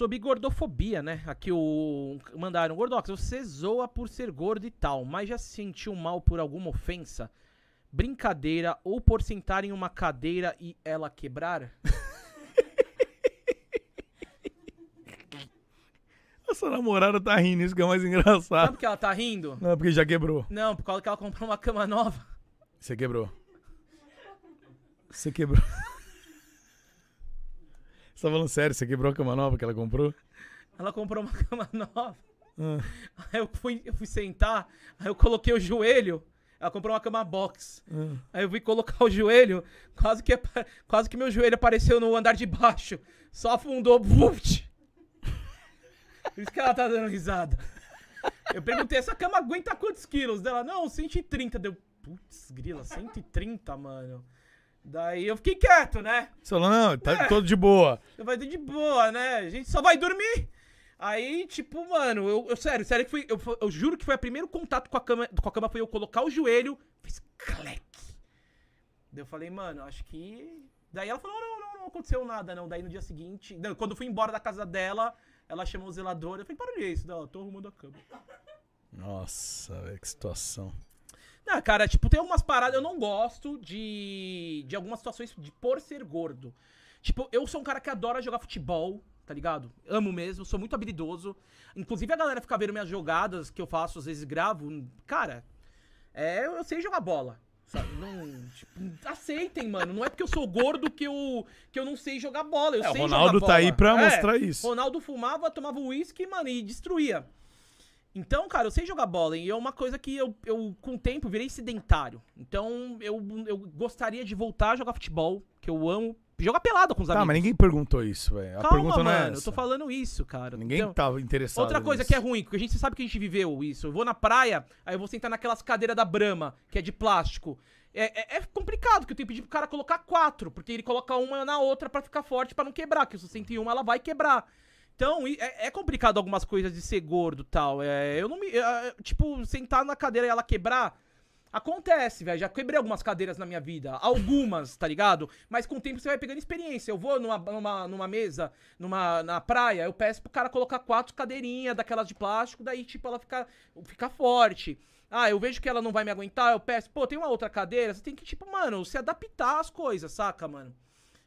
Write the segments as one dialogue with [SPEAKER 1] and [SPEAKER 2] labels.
[SPEAKER 1] sobre gordofobia, né? Aqui o mandaram, Gordox, você zoa por ser gordo e tal, mas já se sentiu mal por alguma ofensa, brincadeira ou por sentar em uma cadeira e ela quebrar?
[SPEAKER 2] Essa namorada tá rindo, isso que é mais engraçado.
[SPEAKER 1] Sabe por que ela tá rindo?
[SPEAKER 2] Não, porque já quebrou.
[SPEAKER 1] Não, por causa que ela comprou uma cama nova.
[SPEAKER 2] Você quebrou. Você quebrou. Você tá falando sério? Você quebrou a cama nova que ela comprou?
[SPEAKER 1] Ela comprou uma cama nova.
[SPEAKER 2] Ah.
[SPEAKER 1] Aí eu fui, eu fui sentar, aí eu coloquei o joelho. Ela comprou uma cama box.
[SPEAKER 2] Ah.
[SPEAKER 1] Aí eu fui colocar o joelho, quase que, quase que meu joelho apareceu no andar de baixo. Só afundou. Vult. Por isso que ela tá dando risada. Eu perguntei, essa cama aguenta quantos quilos? Dela, não, 130. Deu, putz, grila, 130, mano. Daí eu fiquei quieto, né?
[SPEAKER 2] Você falou, não, tá
[SPEAKER 1] É.
[SPEAKER 2] todo de boa.
[SPEAKER 1] Eu falei, de boa, né? A gente só vai dormir. Aí, tipo, mano, eu, eu- sério, sério que foi. Eu, eu juro que foi o primeiro contato com a cama. Com a cama foi eu colocar o joelho, fez cleque. Daí eu falei, mano, acho que. Daí ela falou, não, não, não aconteceu nada, não. Daí no dia seguinte. não, quando eu fui embora da casa dela, ela chamou o zelador. Eu falei, para de isso, eu tô arrumando a cama.
[SPEAKER 2] Nossa, velho, que situação.
[SPEAKER 1] Não, cara, tipo, tem algumas paradas. Eu não gosto de. de algumas situações de por ser gordo. Tipo, eu sou um cara que adora jogar futebol, tá ligado? Amo mesmo, sou muito habilidoso. Inclusive a galera fica vendo minhas jogadas que eu faço, às vezes gravo. Cara, é, eu sei jogar bola. Sabe? Não, tipo, aceitem, mano. Não é porque eu sou gordo que eu, que eu não sei jogar bola. Eu
[SPEAKER 2] É, o
[SPEAKER 1] sei
[SPEAKER 2] Ronaldo
[SPEAKER 1] jogar
[SPEAKER 2] tá
[SPEAKER 1] bola.
[SPEAKER 2] aí pra
[SPEAKER 1] É,
[SPEAKER 2] mostrar isso.
[SPEAKER 1] Ronaldo fumava, tomava uísque, mano, e destruía. Então, cara, eu sei jogar bola e é uma coisa que eu, eu com o tempo, virei sedentário. Então, eu, eu gostaria de voltar a jogar futebol, que eu amo. Jogar pelado com os
[SPEAKER 2] Tá,
[SPEAKER 1] amigos.
[SPEAKER 2] mas ninguém perguntou isso, velho. A
[SPEAKER 1] Calma,
[SPEAKER 2] pergunta não é
[SPEAKER 1] mano, eu
[SPEAKER 2] essa.
[SPEAKER 1] tô falando isso, cara.
[SPEAKER 2] Ninguém
[SPEAKER 1] Então,
[SPEAKER 2] tava interessado
[SPEAKER 1] Outra coisa
[SPEAKER 2] nisso.
[SPEAKER 1] que é ruim, porque a gente sabe que a gente viveu isso. Eu vou na praia, aí eu vou sentar naquelas cadeiras da Brahma, que é de plástico. É, é- é complicado, que eu tenho que pedir pro cara colocar quatro, porque ele coloca uma na outra pra ficar forte, pra não quebrar, que se você senta em uma, ela vai quebrar. Então, é, é complicado algumas coisas de ser gordo tal. É, eu não me. é, tipo, sentar na cadeira e ela quebrar. Acontece, velho. Já quebrei algumas cadeiras na minha vida. Algumas, tá ligado? Mas com o tempo você vai pegando experiência. Eu vou numa, numa, numa mesa, numa, na praia, eu peço pro cara colocar quatro cadeirinhas daquelas de plástico, daí, tipo, ela fica, fica forte. Ah, eu vejo que ela não vai me aguentar, eu peço, pô, tem uma outra cadeira, você tem que, tipo, mano, se adaptar às coisas, saca, mano?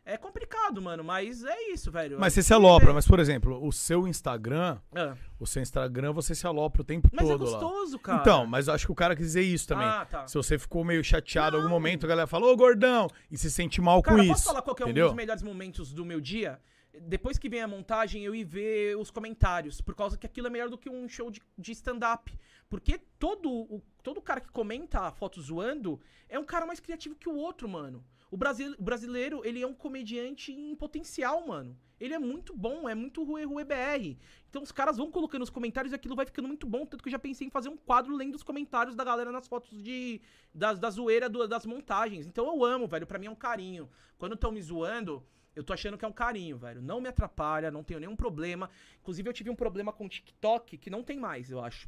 [SPEAKER 1] É complicado, mano, mas é isso, velho.
[SPEAKER 2] Mas você
[SPEAKER 1] Tem
[SPEAKER 2] se alopra, mas por exemplo, o seu Instagram,
[SPEAKER 1] Ah,
[SPEAKER 2] o seu Instagram você se alopra o tempo
[SPEAKER 1] mas é
[SPEAKER 2] todo lá.
[SPEAKER 1] gostoso, cara.
[SPEAKER 2] Então, mas eu acho que o cara quis dizer isso também.
[SPEAKER 1] Ah, tá.
[SPEAKER 2] Se você ficou meio chateado em algum momento, a galera falou, ô gordão, e se sente mal
[SPEAKER 1] Cara,
[SPEAKER 2] com
[SPEAKER 1] posso
[SPEAKER 2] isso.
[SPEAKER 1] falar qual é um
[SPEAKER 2] entendeu?
[SPEAKER 1] dos melhores momentos do meu dia? Depois que vem a montagem, eu ir ver os comentários, por causa que aquilo é melhor do que um show de, de stand-up. Porque todo, o, todo cara que comenta a foto zoando é um cara mais criativo que o outro, mano. O, o brasileiro, ele é um comediante em potencial, mano. Ele é muito bom, é muito Rue Rue BR. Então os caras vão colocando nos comentários e aquilo vai ficando muito bom. Tanto que eu já pensei em fazer um quadro lendo os comentários da galera nas fotos de, das, da zoeira do- das montagens. Então eu amo, velho. Pra mim é um carinho. Quando estão me zoando, eu tô achando que é um carinho, velho. Não me atrapalha, não tenho nenhum problema. Inclusive, eu tive um problema com o TikTok que não tem mais, eu acho.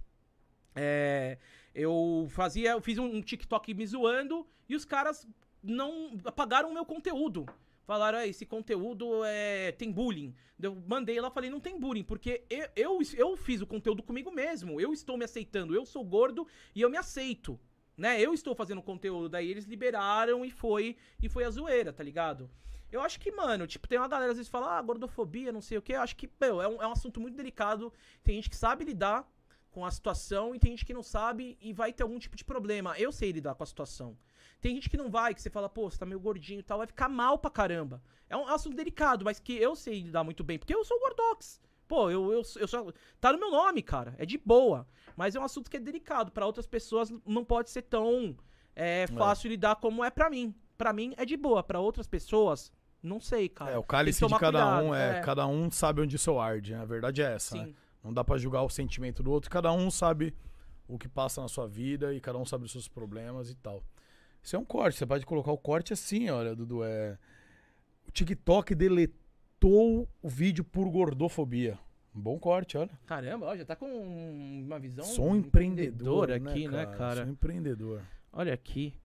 [SPEAKER 1] É, eu fazia, eu fiz um, um TikTok me zoando e os caras não apagaram o meu conteúdo. Falaram, "Ah, esse conteúdo é, tem bullying. Eu mandei lá, falei, não tem bullying, porque eu, eu, eu fiz o conteúdo comigo mesmo. Eu estou me aceitando, eu sou gordo e eu me aceito. Né? Eu estou fazendo conteúdo, daí eles liberaram e foi e foi a zoeira, tá ligado? Eu acho que, mano, tipo, tem uma galera às vezes que fala, ah, gordofobia, não sei o quê. Eu acho que, meu, é um, é um assunto muito delicado. Tem gente que sabe lidar com a situação e tem gente que não sabe e vai ter algum tipo de problema. Eu sei lidar com a situação. Tem gente que não vai, que você fala, pô, você tá meio gordinho e tal, vai ficar mal pra caramba. É um assunto delicado, mas que eu sei lidar muito bem, porque eu sou gordox. Pô, eu, eu, eu só. Tá no meu nome, cara. É de boa. Mas é um assunto que é delicado. Pra outras pessoas não pode ser tão é, fácil lidar como é pra mim. Pra mim é de boa. Pra outras pessoas, não sei, cara.
[SPEAKER 2] É, o cálice de cada
[SPEAKER 1] cuidado,
[SPEAKER 2] um, é, cada um sabe onde o seu arde. né? A verdade é essa, né? Não dá pra julgar o sentimento do outro, cada um sabe o que passa na sua vida e cada um sabe os seus problemas e tal. Isso é um corte, você pode colocar o corte assim, olha, Dudu, é... O TikTok deletou o vídeo por gordofobia. Um bom corte, olha.
[SPEAKER 1] Caramba, ó, já tá com uma visão
[SPEAKER 2] Sou um empreendedor
[SPEAKER 1] aqui, né,
[SPEAKER 2] cara?
[SPEAKER 1] cara?
[SPEAKER 2] Sou um empreendedor.
[SPEAKER 1] Olha aqui.